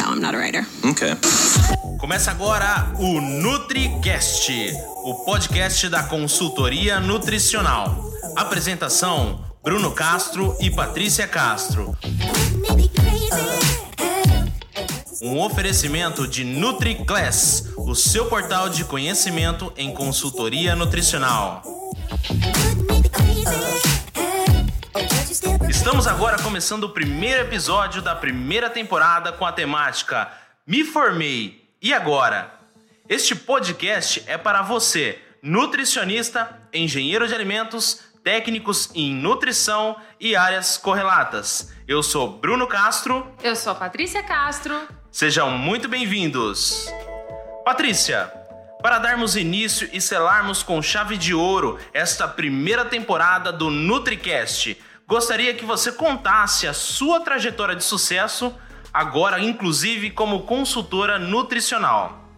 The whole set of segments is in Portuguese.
No, I'm not a writer. Okay. Começa agora o NutriCast, o podcast da consultoria nutricional. Apresentação: Bruno Castro e Patrícia Castro. Um oferecimento de NutriClass, o seu portal de conhecimento em consultoria nutricional. Estamos agora começando o primeiro episódio da primeira temporada com a temática Me Formei e agora? Este podcast é para você, nutricionista, engenheiro de alimentos, técnicos em nutrição e áreas correlatas. Eu sou Bruno Castro. Eu sou a Patrícia Castro. Sejam muito bem-vindos. Patrícia, para darmos início e selarmos com chave de ouro esta primeira temporada do NutriCast, gostaria que você contasse a sua trajetória de sucesso, agora inclusive como consultora nutricional.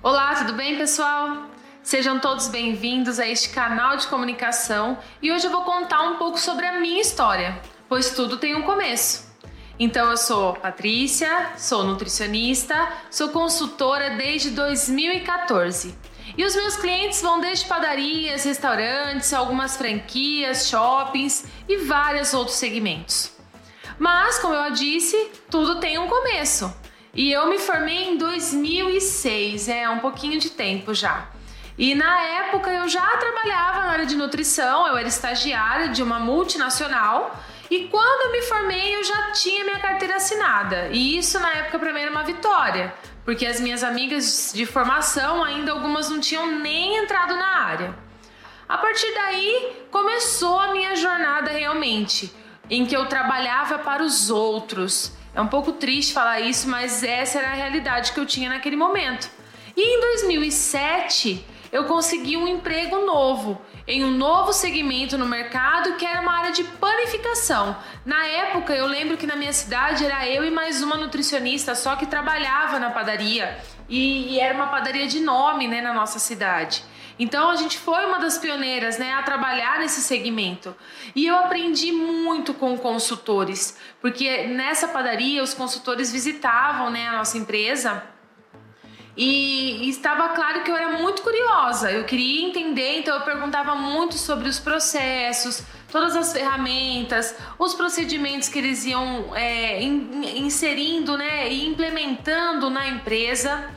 Olá, tudo bem, pessoal? Sejam todos bem-vindos a este canal de comunicação e hoje eu vou contar um pouco sobre a minha história, pois tudo tem um começo. Então eu sou Patrícia, sou nutricionista, sou consultora desde 2014. E os meus clientes vão desde padarias, restaurantes, algumas franquias, shoppings e vários outros segmentos. Mas, como eu disse, tudo tem um começo. E eu me formei em 2006, é um pouquinho de tempo já. E na época eu já trabalhava na área de nutrição, eu era estagiária de uma multinacional. E quando eu me formei, eu já tinha minha carteira assinada. E isso na época para mim era uma vitória, porque as minhas amigas de formação ainda algumas não tinham nem entrado na área. A partir daí começou a minha jornada realmente, em que eu trabalhava para os outros. É um pouco triste falar isso, mas essa era a realidade que eu tinha naquele momento. E em 2007 eu consegui um emprego novo em um novo segmento no mercado que era uma área de panificação. Na época, eu lembro que na minha cidade era eu e mais uma nutricionista só que trabalhava na padaria e, e era uma padaria de nome, né, na nossa cidade. Então a gente foi uma das pioneiras, né, a trabalhar nesse segmento. E eu aprendi muito com consultores, porque nessa padaria os consultores visitavam, né, a nossa empresa e, estava claro que eu era muito curiosa, eu queria entender, então eu perguntava muito sobre os processos, todas as ferramentas, os procedimentos que eles iam é, in, inserindo né, e implementando na empresa.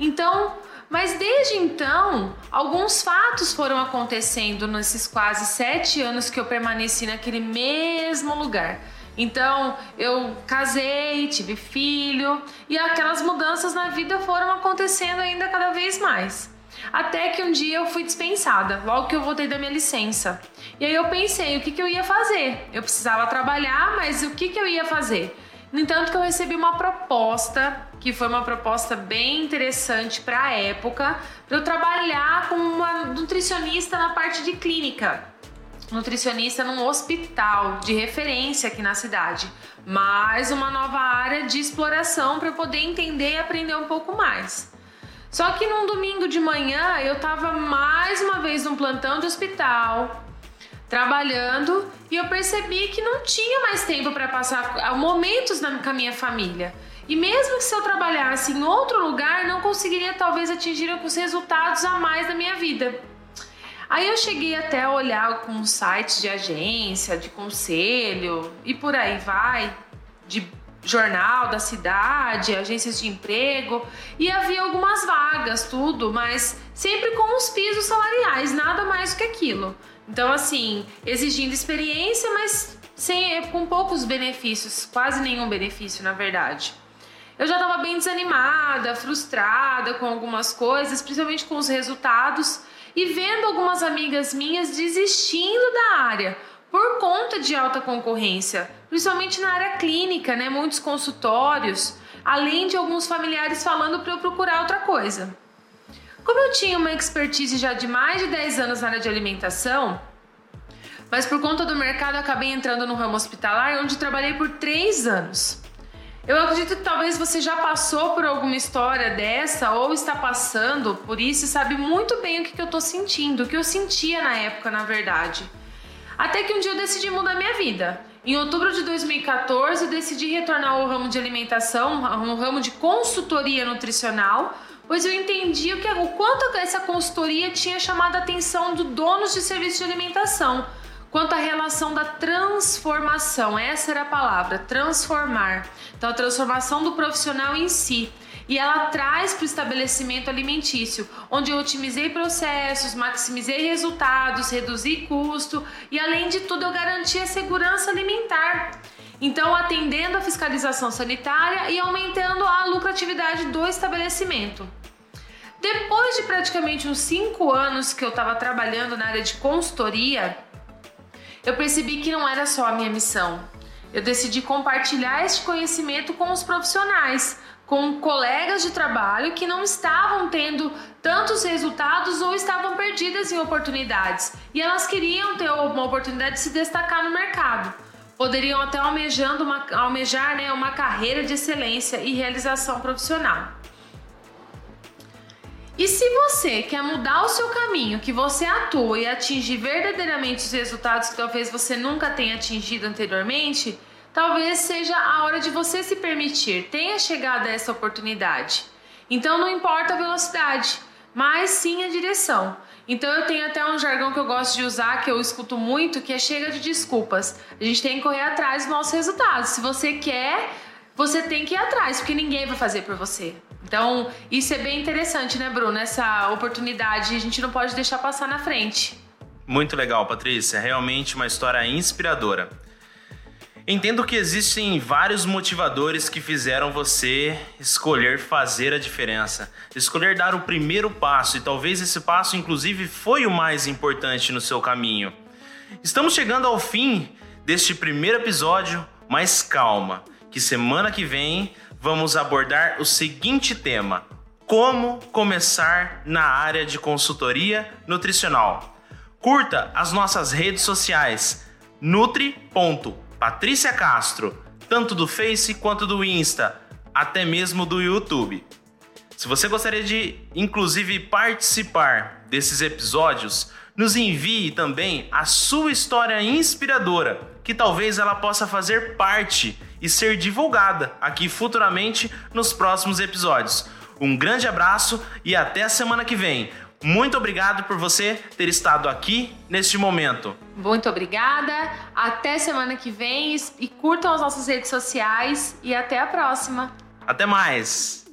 Então, mas desde então, alguns fatos foram acontecendo nesses quase sete anos que eu permaneci naquele mesmo lugar. Então eu casei, tive filho e aquelas mudanças na vida foram acontecendo ainda cada vez mais. Até que um dia eu fui dispensada, logo que eu voltei da minha licença. E aí eu pensei o que, que eu ia fazer. Eu precisava trabalhar, mas o que, que eu ia fazer? No entanto, que eu recebi uma proposta, que foi uma proposta bem interessante para a época, para eu trabalhar como uma nutricionista na parte de clínica nutricionista num hospital de referência aqui na cidade. Mais uma nova área de exploração para poder entender e aprender um pouco mais. Só que num domingo de manhã eu estava mais uma vez num plantão de hospital, trabalhando, e eu percebi que não tinha mais tempo para passar momentos com a minha família. E mesmo que se eu trabalhasse em outro lugar, não conseguiria talvez atingir os resultados a mais da minha vida. Aí eu cheguei até a olhar com sites de agência, de conselho e por aí vai, de jornal da cidade, agências de emprego e havia algumas vagas, tudo, mas sempre com os pisos salariais, nada mais do que aquilo. Então, assim, exigindo experiência, mas sem, com poucos benefícios, quase nenhum benefício, na verdade. Eu já estava bem desanimada, frustrada com algumas coisas, principalmente com os resultados e vendo algumas amigas minhas desistindo da área por conta de alta concorrência, principalmente na área clínica, né? Muitos consultórios, além de alguns familiares falando para eu procurar outra coisa. Como eu tinha uma expertise já de mais de 10 anos na área de alimentação, mas por conta do mercado acabei entrando no ramo hospitalar, onde trabalhei por 3 anos. Eu acredito que talvez você já passou por alguma história dessa ou está passando por isso e sabe muito bem o que, eu estou sentindo, o que eu sentia na época, na verdade. Até que um dia eu decidi mudar minha vida. Em outubro de 2014, eu decidi retornar ao ramo de alimentação, ao ramo de consultoria nutricional, pois eu entendi o, que, o quanto essa consultoria tinha chamado a atenção do donos de serviço de alimentação, quanto à relação da transformação, essa era a palavra, transformar. Então, a transformação do profissional em si. E ela traz para o estabelecimento alimentício, onde eu otimizei processos, maximizei resultados, reduzi custo e, além de tudo, eu garanti a segurança alimentar. Então, atendendo a fiscalização sanitária e aumentando a lucratividade do estabelecimento. Depois de praticamente uns cinco anos que eu estava trabalhando na área de consultoria, eu percebi que não era só a minha missão. Eu decidi compartilhar este conhecimento com os profissionais, com colegas de trabalho que não estavam tendo tantos resultados ou estavam perdidas em oportunidades e elas queriam ter uma oportunidade de se destacar no mercado. Poderiam até almejando uma, almejar né, uma carreira de excelência e realização profissional. E se você quer mudar o seu caminho, que você atua e atingir verdadeiramente os resultados que talvez você nunca tenha atingido anteriormente, talvez seja a hora de você se permitir, tenha chegado a essa oportunidade. Então não importa a velocidade, mas sim a direção. Então eu tenho até um jargão que eu gosto de usar, que eu escuto muito, que é chega de desculpas. A gente tem que correr atrás dos nossos resultados. Se você quer, você tem que ir atrás, porque ninguém vai fazer por você. Então, isso é bem interessante, né, Bruno? Essa oportunidade a gente não pode deixar passar na frente. Muito legal, Patrícia. Realmente uma história inspiradora. Entendo que existem vários motivadores que fizeram você escolher fazer a diferença, escolher dar o primeiro passo e talvez esse passo, inclusive, foi o mais importante no seu caminho. Estamos chegando ao fim deste primeiro episódio, mas calma, que semana que vem vamos abordar o seguinte tema: como começar na área de consultoria nutricional. Curta as nossas redes sociais nutri.patricia Castro, tanto do Face quanto do Insta, até mesmo do YouTube. Se você gostaria de, inclusive, participar desses episódios, nos envie também a sua história inspiradora, que talvez ela possa fazer parte e ser divulgada aqui futuramente nos próximos episódios. Um grande abraço e até a semana que vem. Muito obrigado por você ter estado aqui neste momento. Muito obrigada. Até semana que vem e curtam as nossas redes sociais e até a próxima. Até mais.